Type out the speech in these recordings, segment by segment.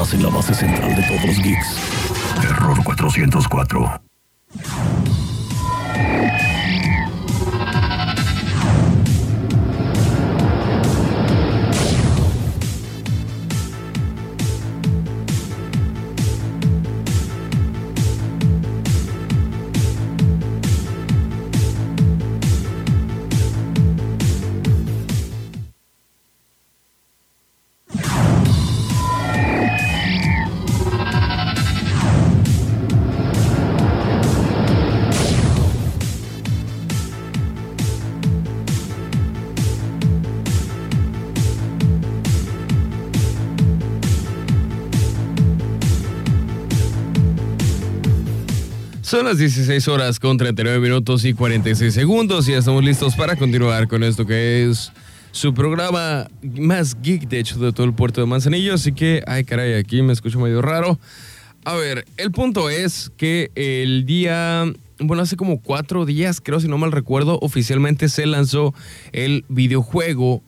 Estás en la base central de todos los geeks. Error 404. Son las 16 horas con 39 minutos y 46 segundos y ya estamos listos para continuar con esto que es su programa más geek, de hecho, de todo el puerto de Manzanillo. Así que, ay caray, aquí me escucho medio raro. A ver, el punto es que el día, bueno, hace como cuatro días, creo si no mal recuerdo, oficialmente se lanzó el videojuego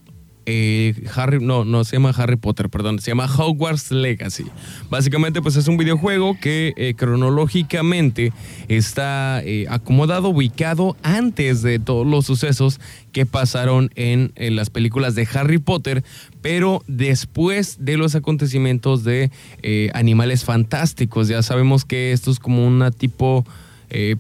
eh, Harry, no, no se llama Harry Potter, perdón, se llama Hogwarts Legacy. Básicamente, pues es un videojuego que eh, cronológicamente está eh, acomodado, ubicado antes de todos los sucesos que pasaron en, las películas de Harry Potter, pero después de los acontecimientos de Animales Fantásticos. Ya sabemos que esto es como una tipo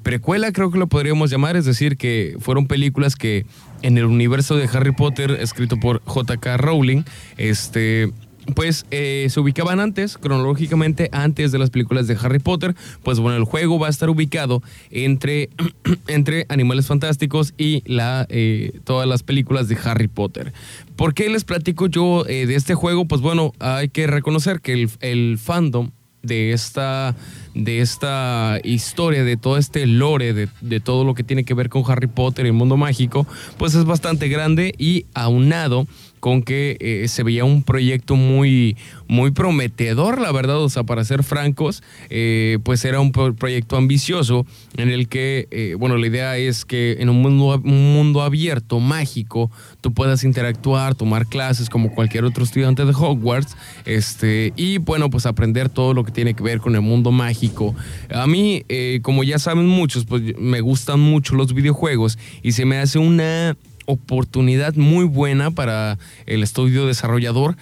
precuela, creo que lo podríamos llamar, es decir, que fueron películas que en el universo de Harry Potter, escrito por J.K. Rowling, este, pues eh, se ubicaban antes, cronológicamente antes de las películas de Harry Potter. Pues bueno, el juego va a estar ubicado entre, entre Animales Fantásticos y la, eh, todas las películas de Harry Potter. ¿Por qué les platico yo eh, de este juego? Pues bueno, hay que reconocer que el, el fandom de esta, de esta historia, de todo este lore, de, todo lo que tiene que ver con Harry Potter y el mundo mágico, pues es bastante grande y aunado con que eh, se veía un proyecto muy, muy prometedor, la verdad, o sea, para ser francos, eh, pues era un proyecto ambicioso en el que, eh, bueno, la idea es que en un mundo, un mundo abierto, mágico, tú puedas interactuar, tomar clases como cualquier otro estudiante de Hogwarts, este, y bueno, pues aprender todo lo que tiene que ver con el mundo mágico. A mí, como ya saben muchos, pues me gustan mucho los videojuegos y se me hace una oportunidad muy buena para el estudio desarrollador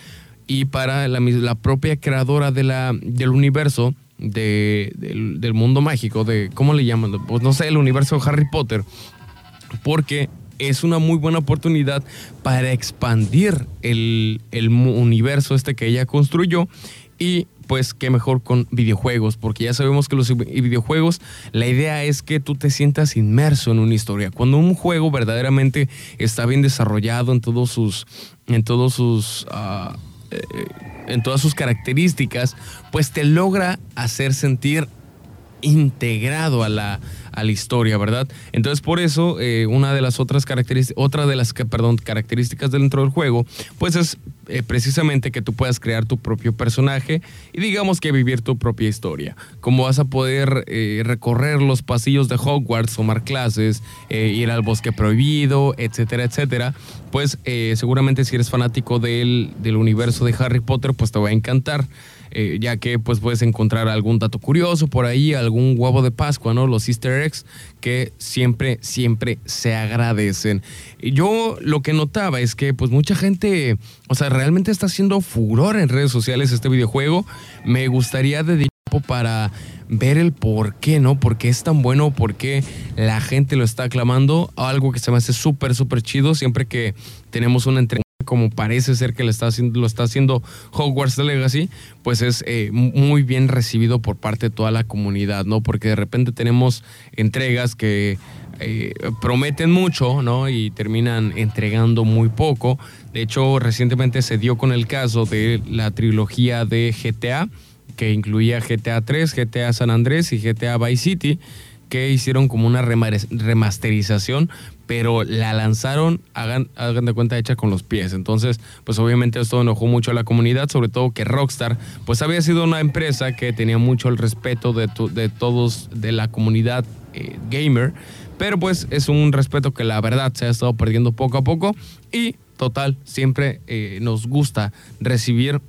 y para la, propia creadora de la, del universo del, mundo mágico, de, ¿cómo le llaman? Pues no sé, el universo Harry Potter, porque es una muy buena oportunidad para expandir el, el universo este que ella construyó y pues qué mejor con videojuegos, porque ya sabemos que los videojuegos, la idea es que tú te sientas inmerso en una historia. Cuando un juego verdaderamente está bien desarrollado en todos sus, en todos sus, ah, eh, en todas sus características, pues te logra hacer sentir integrado a la, a la historia, ¿verdad? Entonces, por eso, eh, una de las otras características, otra de las perdón, características dentro del juego, pues es eh, precisamente que tú puedas crear tu propio personaje y digamos que vivir tu propia historia. Cómo vas a poder eh, recorrer los pasillos de Hogwarts, tomar clases, ir al bosque prohibido, etcétera, etcétera. Pues seguramente si eres fanático del, del universo de Harry Potter, pues te va a encantar. Eh, ya que pues puedes encontrar algún dato curioso por ahí, algún huevo de Pascua, ¿no? Los easter eggs que siempre, siempre se agradecen. Yo lo que notaba es que pues mucha gente, o sea, realmente está haciendo furor en redes sociales este videojuego. Me gustaría dedicar para ver el por qué, ¿no? ¿Por qué es tan bueno? ¿Por qué la gente lo está aclamando? Algo que se me hace súper, súper chido siempre que tenemos una entrevista como parece ser que lo está haciendo, Hogwarts Legacy, pues es eh, muy bien recibido por parte de toda la comunidad, ¿no? Porque de repente tenemos entregas que eh, prometen mucho, ¿no? Y terminan entregando muy poco. De hecho, recientemente se dio con el caso de la trilogía de GTA, que incluía GTA 3, GTA San Andrés y GTA Vice City que hicieron como una remasterización, pero la lanzaron, hagan, hagan de cuenta, hecha con los pies. Entonces, pues obviamente esto enojó mucho a la comunidad, sobre todo que Rockstar, pues había sido una empresa que tenía mucho el respeto de, de todos, de la comunidad eh, gamer, pero pues es un respeto que la verdad se ha estado perdiendo poco a poco y total, siempre eh, nos gusta recibir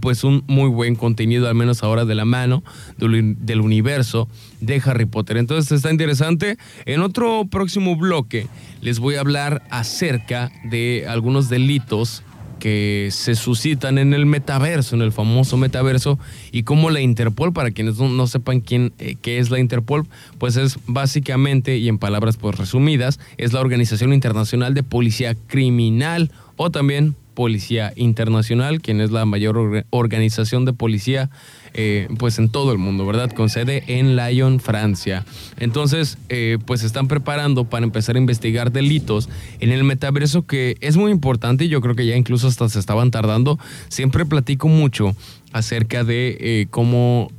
pues un muy buen contenido, al menos ahora de la mano del, universo de Harry Potter. Entonces está interesante. En otro próximo bloque les voy a hablar acerca de algunos delitos que se suscitan en el metaverso, en el famoso metaverso, y cómo la Interpol, para quienes no, sepan quién, eh, qué es la Interpol, pues es básicamente, y en palabras pues resumidas, es la Organización Internacional de Policía Criminal o también Policía Internacional, quien es la mayor organización de policía eh, pues en todo el mundo, ¿verdad? Con sede en Lyon, Francia. Entonces, eh, pues están preparando para empezar a investigar delitos en el metaverso que es muy importante y yo creo que ya incluso hasta se estaban tardando. Siempre platico mucho acerca de eh, cómo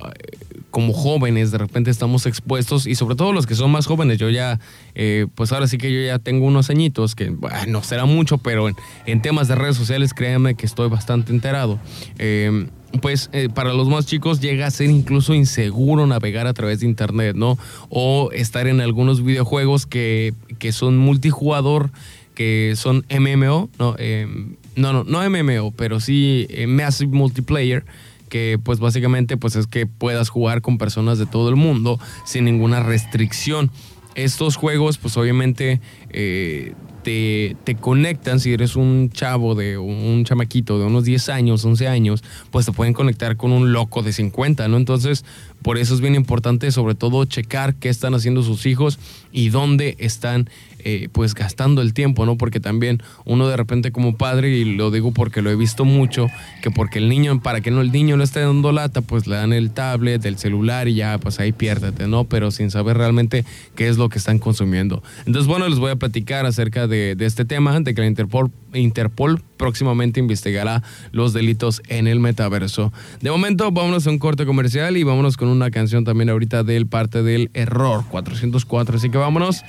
como jóvenes de repente estamos expuestos y sobre todo los que son más jóvenes, yo ya, pues ahora sí que yo ya tengo unos añitos, que bueno, no será mucho, pero en, temas de redes sociales créanme que estoy bastante enterado pues eh, para los más chicos llega a ser incluso inseguro navegar a través de internet, ¿no? O estar en algunos videojuegos que, son multijugador, que son MMO, ¿no? Em, no, no, no MMO, pero sí eh, Massive Multiplayer que pues básicamente pues es que puedas jugar con personas de todo el mundo sin ninguna restricción. Estos juegos pues obviamente eh, te, conectan, si eres un chavo de un chamaquito de unos 10 años, 11 años, pues te pueden conectar con un loco de 50, ¿no? Entonces, por eso es bien importante sobre todo checar qué están haciendo sus hijos y dónde están eh, pues gastando el tiempo, ¿no? Porque también uno de repente como padre, y lo digo porque lo he visto mucho, que porque el niño, para que no el niño le esté dando lata, pues le dan el tablet, el celular y ya, pues ahí piérdete, ¿no? Pero sin saber realmente qué es lo que están consumiendo. Entonces, bueno, les voy a platicar acerca de, este tema, de que la Interpol, Interpol próximamente investigará los delitos en el metaverso. De momento, vámonos a un corte comercial y vámonos con una canción también ahorita del parte del error 404. Así que vámonos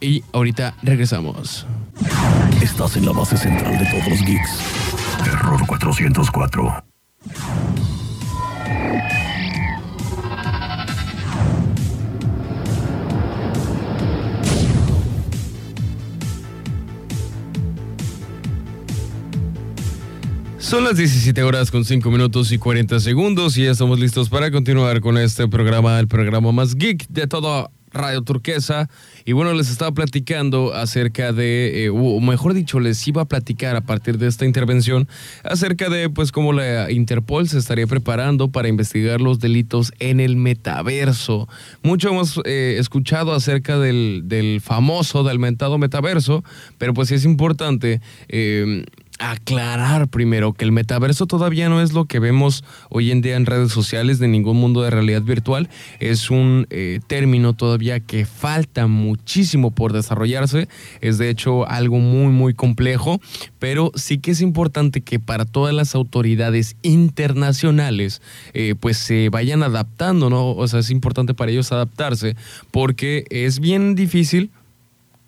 y ahorita regresamos. Estás en la base central de todos los geeks. Error 404. Son las 17 horas con 5 minutos y 40 segundos y ya estamos listos para continuar con este programa, el programa más geek de toda Radio Turquesa. Y bueno, les estaba platicando acerca de, eh, o mejor dicho, les iba a platicar a partir de esta intervención acerca de, pues, cómo la Interpol se estaría preparando para investigar los delitos en el metaverso. Mucho hemos eh, escuchado acerca del, famoso, del mentado metaverso, pero pues sí es importante. Eh, aclarar primero que el metaverso todavía no es lo que vemos hoy en día en redes sociales de ningún mundo de realidad virtual. Es un eh, término todavía que falta muchísimo por desarrollarse. Es de hecho algo muy, muy complejo, pero sí que es importante que para todas las autoridades internacionales eh, pues se vayan adaptando, ¿no? O sea, es importante para ellos adaptarse porque es bien difícil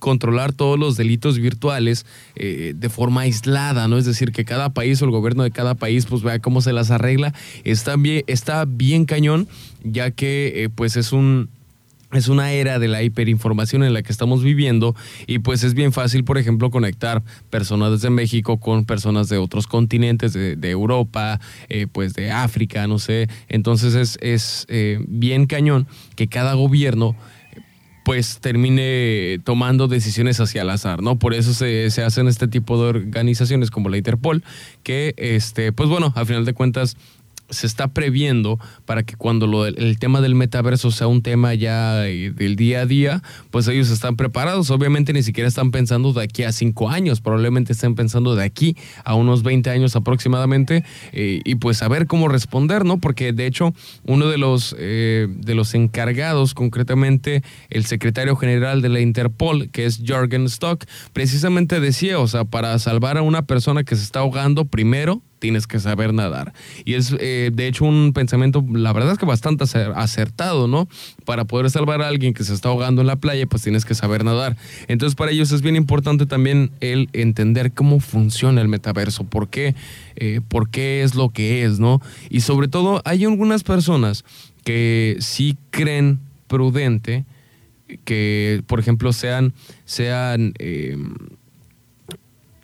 controlar todos los delitos virtuales eh, de forma aislada, ¿no? Es decir, que cada país o el gobierno de cada país pues vea cómo se las arregla. Está bien, está bien cañón, ya que eh, pues es un es una era de la hiperinformación en la que estamos viviendo y pues es bien fácil, por ejemplo, conectar personas desde México con personas de otros continentes, de, Europa, eh, pues de África, no sé. Entonces es, es bien cañón que cada gobierno pues termine tomando decisiones hacia el azar, ¿no? Por eso se, se, hacen este tipo de organizaciones como la Interpol, que, este, pues bueno, a final de cuentas se está previendo para que cuando lo, el tema del metaverso sea un tema ya eh, del día a día, pues ellos están preparados. Obviamente ni siquiera están pensando de aquí a cinco años, probablemente estén pensando de aquí a unos 20 años aproximadamente eh, y pues saber cómo responder, ¿no? Porque de hecho uno de los, eh, de los encargados, concretamente el secretario general de la Interpol, que es Jorgen Stock, precisamente decía, o sea, para salvar a una persona que se está ahogando, primero tienes que saber nadar. Y es, eh, de hecho, un pensamiento, la verdad es que bastante acertado, ¿no? Para poder salvar a alguien que se está ahogando en la playa, pues tienes que saber nadar. Entonces, para ellos es bien importante también el entender cómo funciona el metaverso, por qué, eh, por qué es lo que es, ¿no? Y sobre todo, hay algunas personas que sí creen prudente que, por ejemplo, sean, sean eh,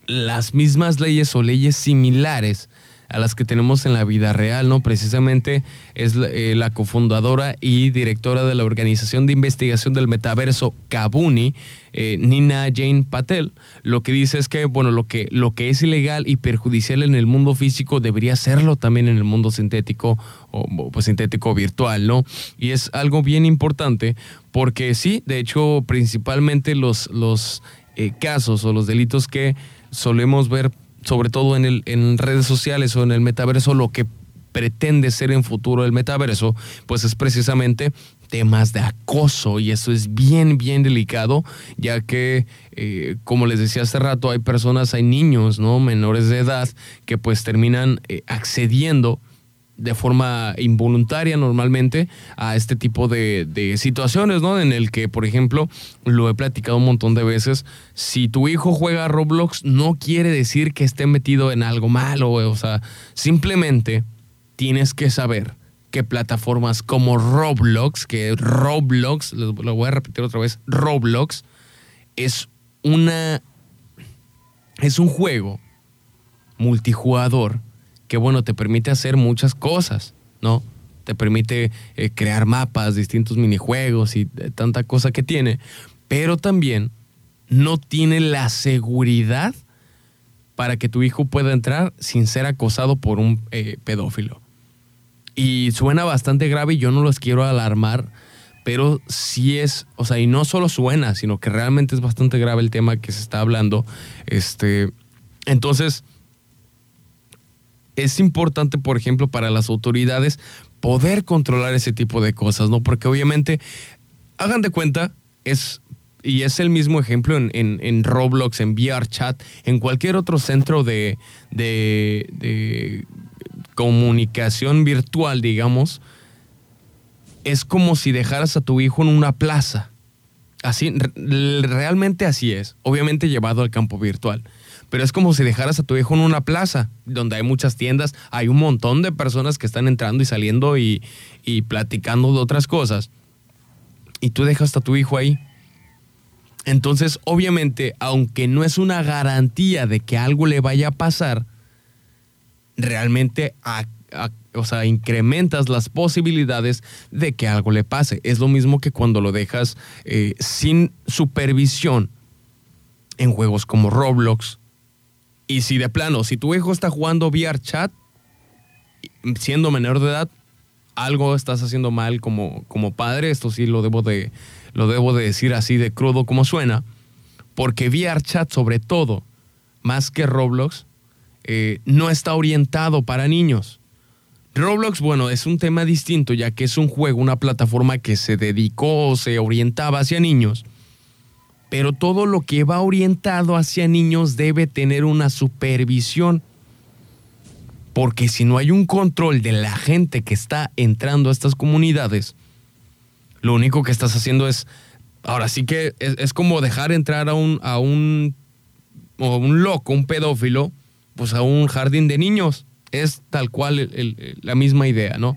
las mismas leyes o leyes similares a las que tenemos en la vida real, ¿no? Precisamente es la, eh, cofundadora y directora de la Organización de Investigación del Metaverso, Kabuni, eh, Nina Jane Patel, lo que dice es que, bueno, lo que, lo que es ilegal y perjudicial en el mundo físico debería serlo también en el mundo sintético o pues, sintético virtual, ¿no? Y es algo bien importante porque sí, de hecho, principalmente los, los eh, casos o los delitos que solemos ver, sobre todo en, el, en redes sociales o en el metaverso, lo que pretende ser en futuro el metaverso, pues es precisamente temas de acoso y eso es bien, bien delicado, ya que, eh, como les decía hace rato, hay personas, hay niños, ¿no? Menores de edad que pues terminan eh, accediendo de forma involuntaria normalmente a este tipo de, situaciones, ¿no? En el que, por ejemplo, lo he platicado un montón de veces, si tu hijo juega Roblox no quiere decir que esté metido en algo malo, o sea, simplemente tienes que saber que plataformas como Roblox, que Roblox, lo voy a repetir otra vez, Roblox es una es un juego multijugador que bueno, te permite hacer muchas cosas, ¿no? Te permite eh, crear mapas, distintos minijuegos y eh, tanta cosa que tiene, pero también no tiene la seguridad para que tu hijo pueda entrar sin ser acosado por un eh, pedófilo. Y suena bastante grave y yo no los quiero alarmar, pero sí es, o sea, y no solo suena, sino que realmente es bastante grave el tema que se está hablando. Este, entonces, es importante, por ejemplo, para las autoridades poder controlar ese tipo de cosas, ¿no? Porque obviamente, hagan de cuenta, es y es el mismo ejemplo en, en, Roblox, en VRChat, en cualquier otro centro de, de, comunicación virtual, digamos, es como si dejaras a tu hijo en una plaza. Así, realmente así es, obviamente llevado al campo virtual. Pero es como si dejaras a tu hijo en una plaza, donde hay muchas tiendas, hay un montón de personas que están entrando y saliendo y, y platicando de otras cosas. Y tú dejas a tu hijo ahí. Entonces, obviamente, aunque no es una garantía de que algo le vaya a pasar, realmente o sea, incrementas las posibilidades de que algo le pase. Es lo mismo que cuando lo dejas eh, sin supervisión en juegos como Roblox. Y si de plano, si tu hijo está jugando VR chat, siendo menor de edad, algo estás haciendo mal como, como padre. Esto sí lo debo, de, lo debo de decir así de crudo como suena. Porque VR chat, sobre todo, más que Roblox, eh, no está orientado para niños. Roblox, bueno, es un tema distinto ya que es un juego, una plataforma que se dedicó o se orientaba hacia niños. Pero todo lo que va orientado hacia niños debe tener una supervisión. Porque si no hay un control de la gente que está entrando a estas comunidades, lo único que estás haciendo es, ahora sí que es, como dejar entrar a un, a un, un loco, un pedófilo, pues a un jardín de niños. Es tal cual la misma idea, ¿no?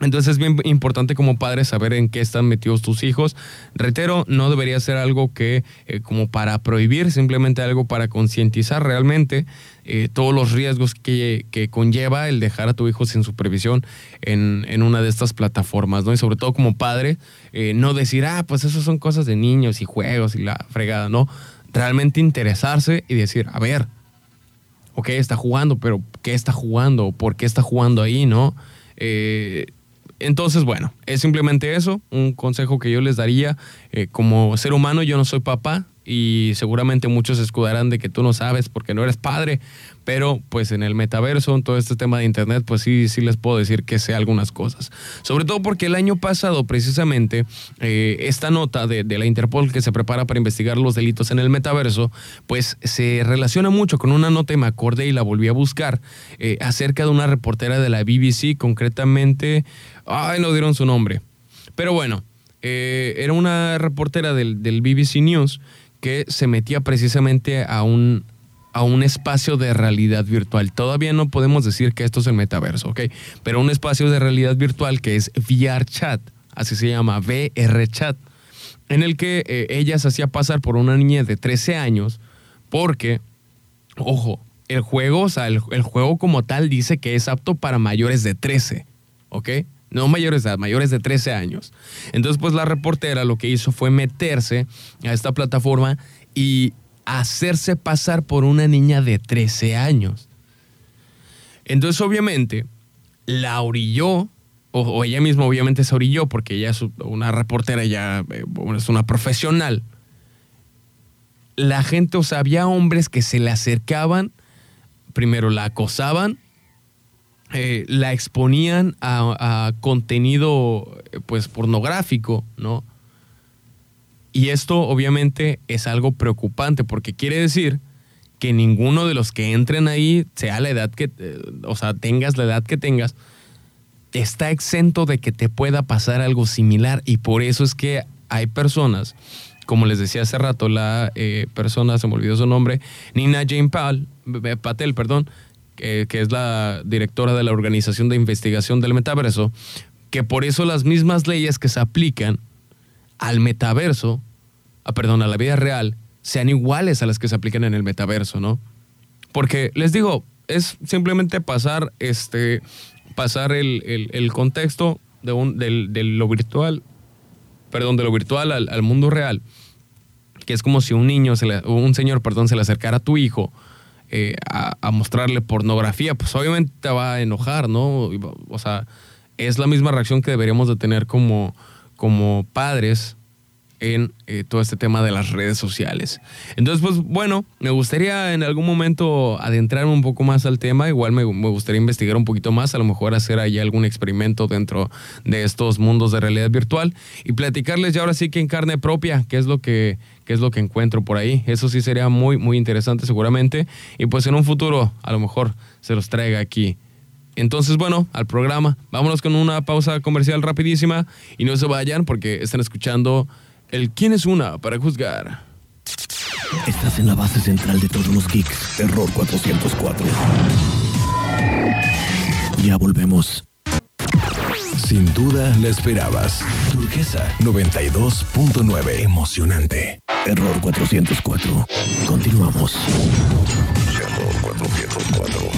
Entonces es bien importante como padre saber en qué están metidos tus hijos. Reitero, no debería ser algo que eh, como para prohibir, simplemente algo para concientizar realmente eh, todos los riesgos que, conlleva el dejar a tu hijo sin supervisión en, una de estas plataformas, ¿no? Y sobre todo como padre, eh, no decir, ah, pues eso son cosas de niños y juegos y la fregada, ¿no? Realmente interesarse y decir, a ver, ok, está jugando, pero ¿qué está jugando? ¿Por qué está jugando ahí, no? Eh, entonces, bueno, es simplemente eso, un consejo que yo les daría. Eh, como ser humano, yo no soy papá y seguramente muchos escudarán de que tú no sabes porque no eres padre, pero pues en el metaverso, en todo este tema de internet, pues sí, sí les puedo decir que sé algunas cosas. Sobre todo porque el año pasado, precisamente, eh, esta nota de, la Interpol que se prepara para investigar los delitos en el metaverso, pues se relaciona mucho con una nota y me acordé y la volví a buscar eh, acerca de una reportera de la BBC, concretamente, ay, no dieron su nombre, pero bueno. Eh, era una reportera del, del BBC News que se metía precisamente a un, a un espacio de realidad virtual. Todavía no podemos decir que esto es el metaverso, ¿ok? Pero un espacio de realidad virtual que es VR Chat, así se llama, VR Chat, en el que eh, ella se hacía pasar por una niña de 13 años porque, ojo, el juego, o sea, el, el juego como tal dice que es apto para mayores de 13, ¿ok? No mayores de edad, mayores de 13 años. Entonces, pues la reportera lo que hizo fue meterse a esta plataforma y hacerse pasar por una niña de 13 años. Entonces, obviamente, la orilló, o, ella misma obviamente se orilló, porque ella es una reportera, ya eh, es una profesional. La gente, o sea, había hombres que se le acercaban, primero la acosaban, eh, la exponían a, contenido pues pornográfico, ¿no? Y esto obviamente es algo preocupante porque quiere decir que ninguno de los que entren ahí, sea la edad que, eh, o sea, tengas la edad que tengas, está exento de que te pueda pasar algo similar. Y por eso es que hay personas, como les decía hace rato, la eh, persona, se me olvidó su nombre, Nina Jane Patel, perdón, que es la directora de la Organización de Investigación del Metaverso, que por eso las mismas leyes que se aplican al metaverso, a, perdón, a la vida real, sean iguales a las que se aplican en el metaverso, ¿no? Porque les digo, es simplemente pasar, este, pasar el, contexto de, un, lo virtual, perdón, de lo virtual al, mundo real, que es como si un niño, se un señor, perdón, se le acercara a tu hijo eh, a, mostrarle pornografía, pues obviamente te va a enojar, ¿no? O sea, es la misma reacción que deberíamos de tener como, como padres en eh, todo este tema de las redes sociales. Entonces, pues bueno, me gustaría en algún momento adentrarme un poco más al tema, igual me, gustaría investigar un poquito más, a lo mejor hacer ahí algún experimento dentro de estos mundos de realidad virtual y platicarles ya ahora sí que en carne propia qué es lo que, qué es lo que encuentro por ahí. Eso sí sería muy, muy interesante seguramente y pues en un futuro a lo mejor se los traiga aquí entonces, bueno, al programa. Vámonos con una pausa comercial rapidísima y no se vayan porque están escuchando el quién es una para juzgar. Estás en la base central de todos los geeks. Error 404. Ya volvemos. Sin duda la esperabas. Turquesa 92.9. Emocionante. Error 404. Continuamos. Error 404.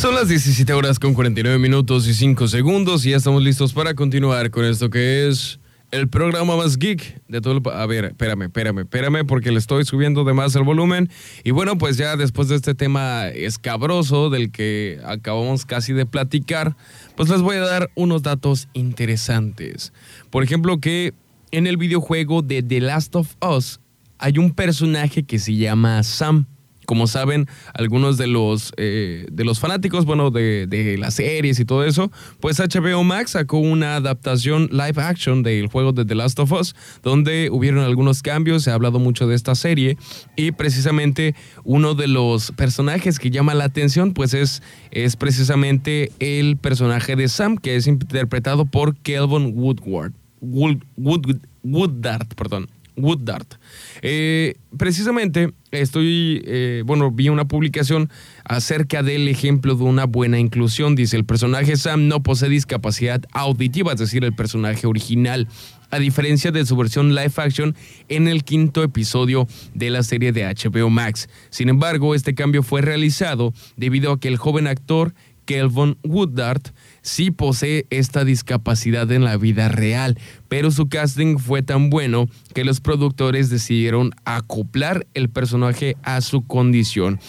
Son las 17 horas con 49 minutos y 5 segundos y ya estamos listos para continuar con esto que es el programa más geek de todo el... A ver, espérame, espérame, espérame porque le estoy subiendo de más el volumen. Y bueno, pues ya después de este tema escabroso del que acabamos casi de platicar, pues les voy a dar unos datos interesantes. Por ejemplo, que en el videojuego de The Last of Us hay un personaje que se llama Sam. Como saben, algunos de los, eh, de los fanáticos, bueno, de, de, las series y todo eso, pues HBO Max sacó una adaptación live action del juego de The Last of Us, donde hubieron algunos cambios, se ha hablado mucho de esta serie y precisamente uno de los personajes que llama la atención, pues es, es precisamente el personaje de Sam, que es interpretado por Kelvin Woodward. Wood, Wood, Wooddart, perdón. Wooddart. Eh, precisamente estoy, eh, bueno, vi una publicación acerca del ejemplo de una buena inclusión. Dice, el personaje Sam no posee discapacidad auditiva, es decir, el personaje original, a diferencia de su versión live action en el quinto episodio de la serie de HBO Max. Sin embargo, este cambio fue realizado debido a que el joven actor Kelvin Wooddart sí posee esta discapacidad en la vida real, pero su casting fue tan bueno que los productores decidieron acoplar el personaje a su condición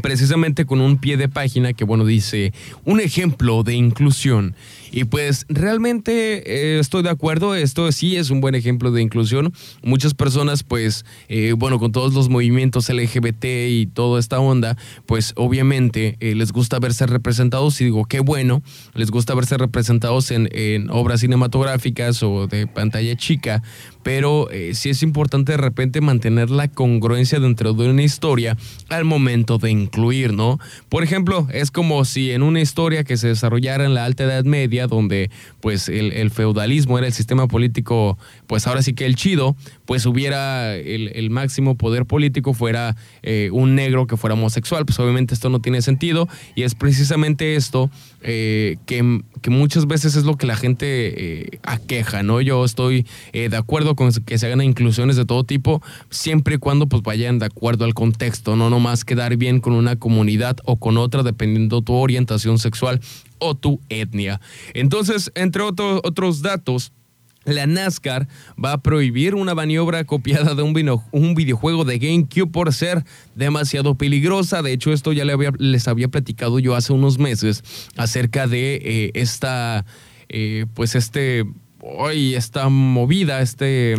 precisamente con un pie de página que, bueno, dice un ejemplo de inclusión. Y pues realmente eh, estoy de acuerdo, esto sí es un buen ejemplo de inclusión. Muchas personas, pues, eh, bueno, con todos los movimientos LGBT y toda esta onda, pues obviamente eh, les gusta verse representados y digo, qué bueno, les gusta verse representados en, en obras cinematográficas o de pantalla chica, pero sí es importante de repente mantener la congruencia dentro de una historia al momento de incluir, ¿no? Por ejemplo, es como si en una historia que se desarrollara en la Alta Edad Media, donde pues el, feudalismo era el sistema político, pues ahora sí que el chido, pues hubiera el, máximo poder político fuera eh, un negro que fuera homosexual, pues obviamente esto no tiene sentido y es precisamente esto eh, que, muchas veces es lo que la gente aqueja, ¿no? Yo estoy de acuerdo con que se hagan inclusiones de todo tipo, siempre y cuando pues vayan de acuerdo al contexto, no nomás quedar bien con una comunidad o con otra dependiendo tu orientación sexual o tu etnia. Entonces, entre otros datos, la NASCAR va a prohibir una maniobra copiada de un, videojuego de GameCube por ser demasiado peligrosa. De hecho, esto ya les había platicado yo hace unos meses acerca de eh, esta, eh, pues este hoy esta movida, este,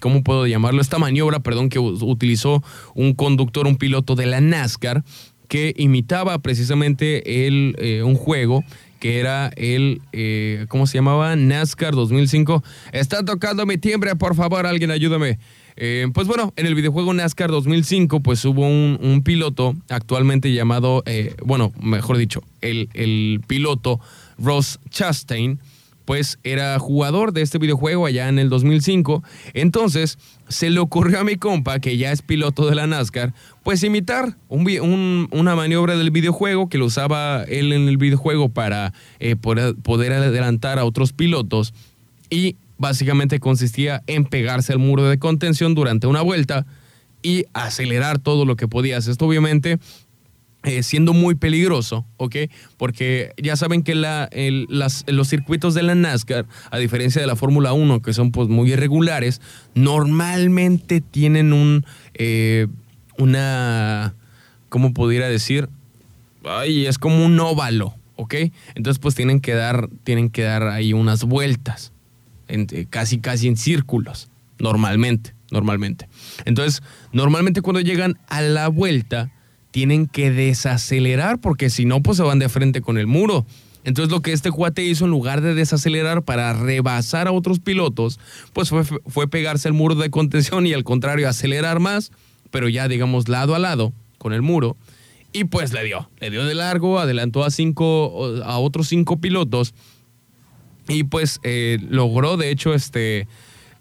¿cómo puedo llamarlo? Esta maniobra, perdón, que utilizó un conductor, un piloto de la NASCAR, que imitaba precisamente el, eh, un juego era el, eh, ¿cómo se llamaba? NASCAR 2005. Está tocando mi timbre, por favor, alguien ayúdame. Eh, pues bueno, en el videojuego NASCAR 2005, pues hubo un, piloto actualmente llamado, bueno, mejor dicho, el piloto Ross Chastain, pues era jugador de este videojuego allá en el 2005. Entonces se le ocurrió a mi compa, que ya es piloto de la NASCAR, pues imitar una maniobra del videojuego que lo usaba él en el videojuego para eh, poder adelantar a otros pilotos. Y básicamente consistía en pegarse al muro de contención durante una vuelta y acelerar todo lo que podías. Esto obviamente eh, siendo muy peligroso, ¿ok? Porque ya saben que los circuitos de la NASCAR, a diferencia de la Fórmula 1, que son pues muy irregulares, normalmente tienen un, eh, una, ¿cómo pudiera decir? Ay, es como un óvalo, ¿ok? Entonces pues tienen que dar, tienen que dar ahí unas vueltas, casi casi en círculos, normalmente, normalmente. Entonces, normalmente cuando llegan a la vuelta, tienen que desacelerar porque si no, pues se van de frente con el muro. Entonces lo que este cuate hizo en lugar de desacelerar para rebasar a otros pilotos, pues fue, fue pegarse al muro de contención y al contrario acelerar más, pero ya digamos lado a lado con el muro. Y pues le dio, le dio de largo, adelantó a, cinco, a otros cinco pilotos y pues eh, logró de hecho este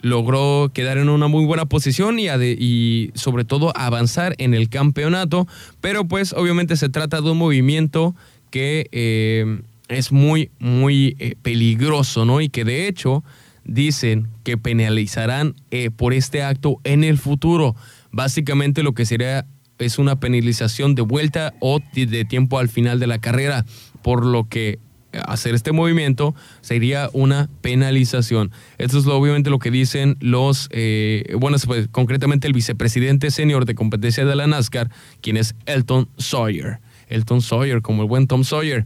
logró quedar en una muy buena posición y, sobre todo avanzar en el campeonato, pero pues obviamente se trata de un movimiento que eh, es muy, muy eh, peligroso, ¿no? Y que de hecho dicen que penalizarán eh, por este acto en el futuro. Básicamente lo que sería es una penalización de vuelta o de tiempo al final de la carrera, por lo que hacer este movimiento sería una penalización. Esto es obviamente lo que dicen los, eh, bueno, concretamente el vicepresidente senior de competencia de la NASCAR, quien es Elton Sawyer. Elton Sawyer, como el buen Tom Sawyer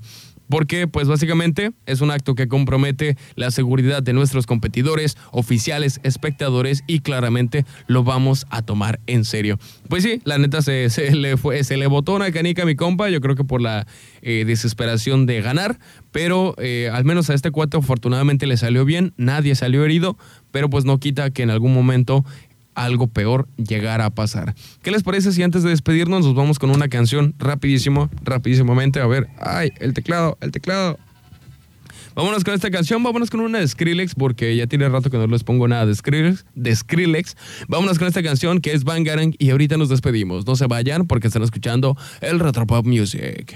porque pues básicamente es un acto que compromete la seguridad de nuestros competidores, oficiales, espectadores y claramente lo vamos a tomar en serio. Pues sí, la neta se, le, fue, botó una canica a mi compa, yo creo que por la eh, desesperación de ganar, pero eh, al menos a este cuate afortunadamente le salió bien, nadie salió herido, pero pues no quita que en algún momento algo peor llegara a pasar. ¿Qué les parece si antes de despedirnos nos vamos con una canción rapidísimo, rapidísimamente? A ver, ay, el teclado, el teclado. Vámonos con esta canción, vámonos con una de Skrillex, porque ya tiene rato que no les pongo nada de Skrillex. Vámonos con esta canción que es Bangarang y ahorita nos despedimos. No se vayan porque están escuchando el Retropop Music.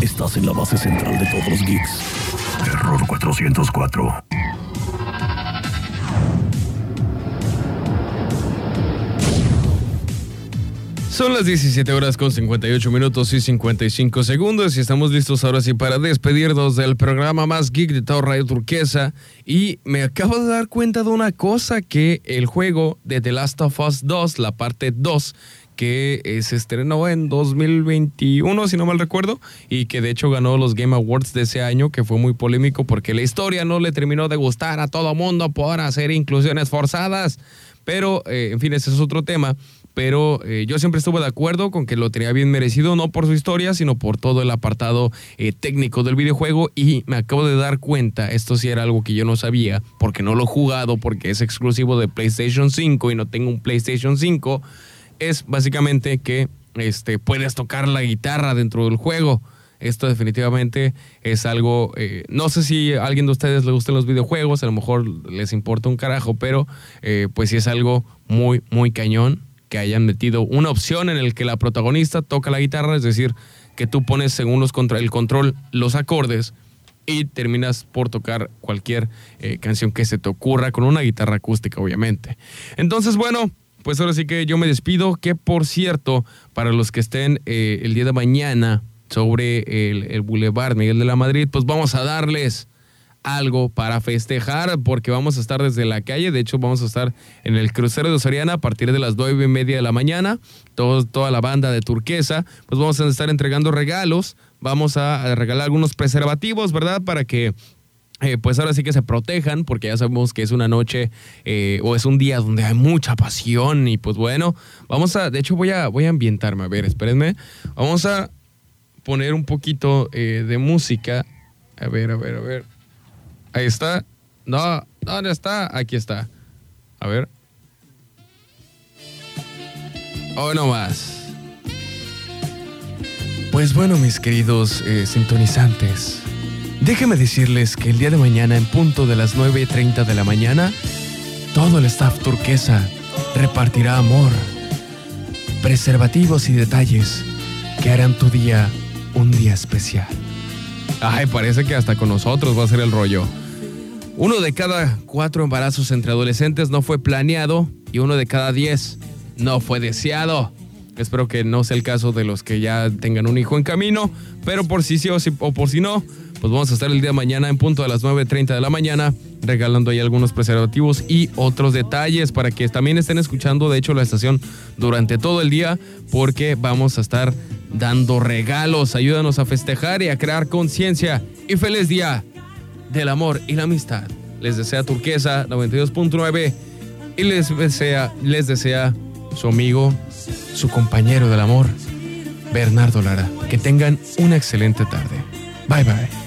Estás en la base central de todos los geeks. Error 404. Son las 17 horas con 58 minutos y 55 segundos y estamos listos ahora sí para despedirnos del programa más geek de todo Radio Turquesa. Y me acabo de dar cuenta de una cosa, que el juego de The Last of Us 2, la parte 2, que eh, se estrenó en 2021, si no mal recuerdo, y que de hecho ganó los Game Awards de ese año, que fue muy polémico porque la historia no le terminó de gustar a todo mundo por hacer inclusiones forzadas. Pero, eh, en fin, ese es otro tema pero eh, yo siempre estuve de acuerdo con que lo tenía bien merecido, no por su historia, sino por todo el apartado eh, técnico del videojuego y me acabo de dar cuenta, esto sí era algo que yo no sabía, porque no lo he jugado, porque es exclusivo de PlayStation 5 y no tengo un PlayStation 5, es básicamente que este, puedes tocar la guitarra dentro del juego. Esto definitivamente es algo, eh, no sé si a alguien de ustedes le gustan los videojuegos, a lo mejor les importa un carajo, pero pues sí es algo muy, muy cañón que hayan metido una opción en el que la protagonista toca la guitarra, es decir, que tú pones según los contra el control los acordes y terminas por tocar cualquier eh, canción que se te ocurra con una guitarra acústica, obviamente. Entonces, bueno, pues ahora sí que yo me despido, que por cierto, para los que estén eh, el día de mañana sobre el, el Boulevard Miguel de la Madrid, pues vamos a darles algo para festejar porque vamos a estar desde la calle. De hecho, vamos a estar en el crucero de Soriana a partir de las nueve y media de la mañana. toda la banda de Turquesa, pues vamos a estar entregando regalos. Vamos a regalar algunos preservativos, ¿verdad? Para que eh, pues ahora sí que se protejan, porque ya sabemos que es una noche eh, o es un día donde hay mucha pasión. Y pues bueno, vamos a, de hecho voy a, voy a ambientarme, a ver, espérenme. Vamos a poner un poquito eh, de música. A ver, a ver, a ver. Ahí está. No, ¿dónde está? Aquí está. A ver. Oh, no más. Pues bueno, mis queridos eh, sintonizantes, déjenme decirles que el día de mañana, en punto de las 9.30 de la mañana, todo el staff turquesa repartirá amor, preservativos y detalles que harán tu día un día especial. Ay, parece que hasta con nosotros va a ser el rollo. Uno de cada cuatro embarazos entre adolescentes no fue planeado y uno de cada diez no fue deseado. Espero que no sea el caso de los que ya tengan un hijo en camino, pero por si sí o, o por si no, pues vamos a estar el día de mañana en punto a las 9.30 de la mañana regalando ahí algunos preservativos y otros detalles para que también estén escuchando, de hecho, la estación durante todo el día porque vamos a estar dando regalos. Ayúdanos a festejar y a crear conciencia. Y feliz día del amor y la amistad. Les desea Turquesa 92.9 y les desea, les desea su amigo, su compañero del amor, Bernardo Lara. Que tengan una excelente tarde. Bye bye.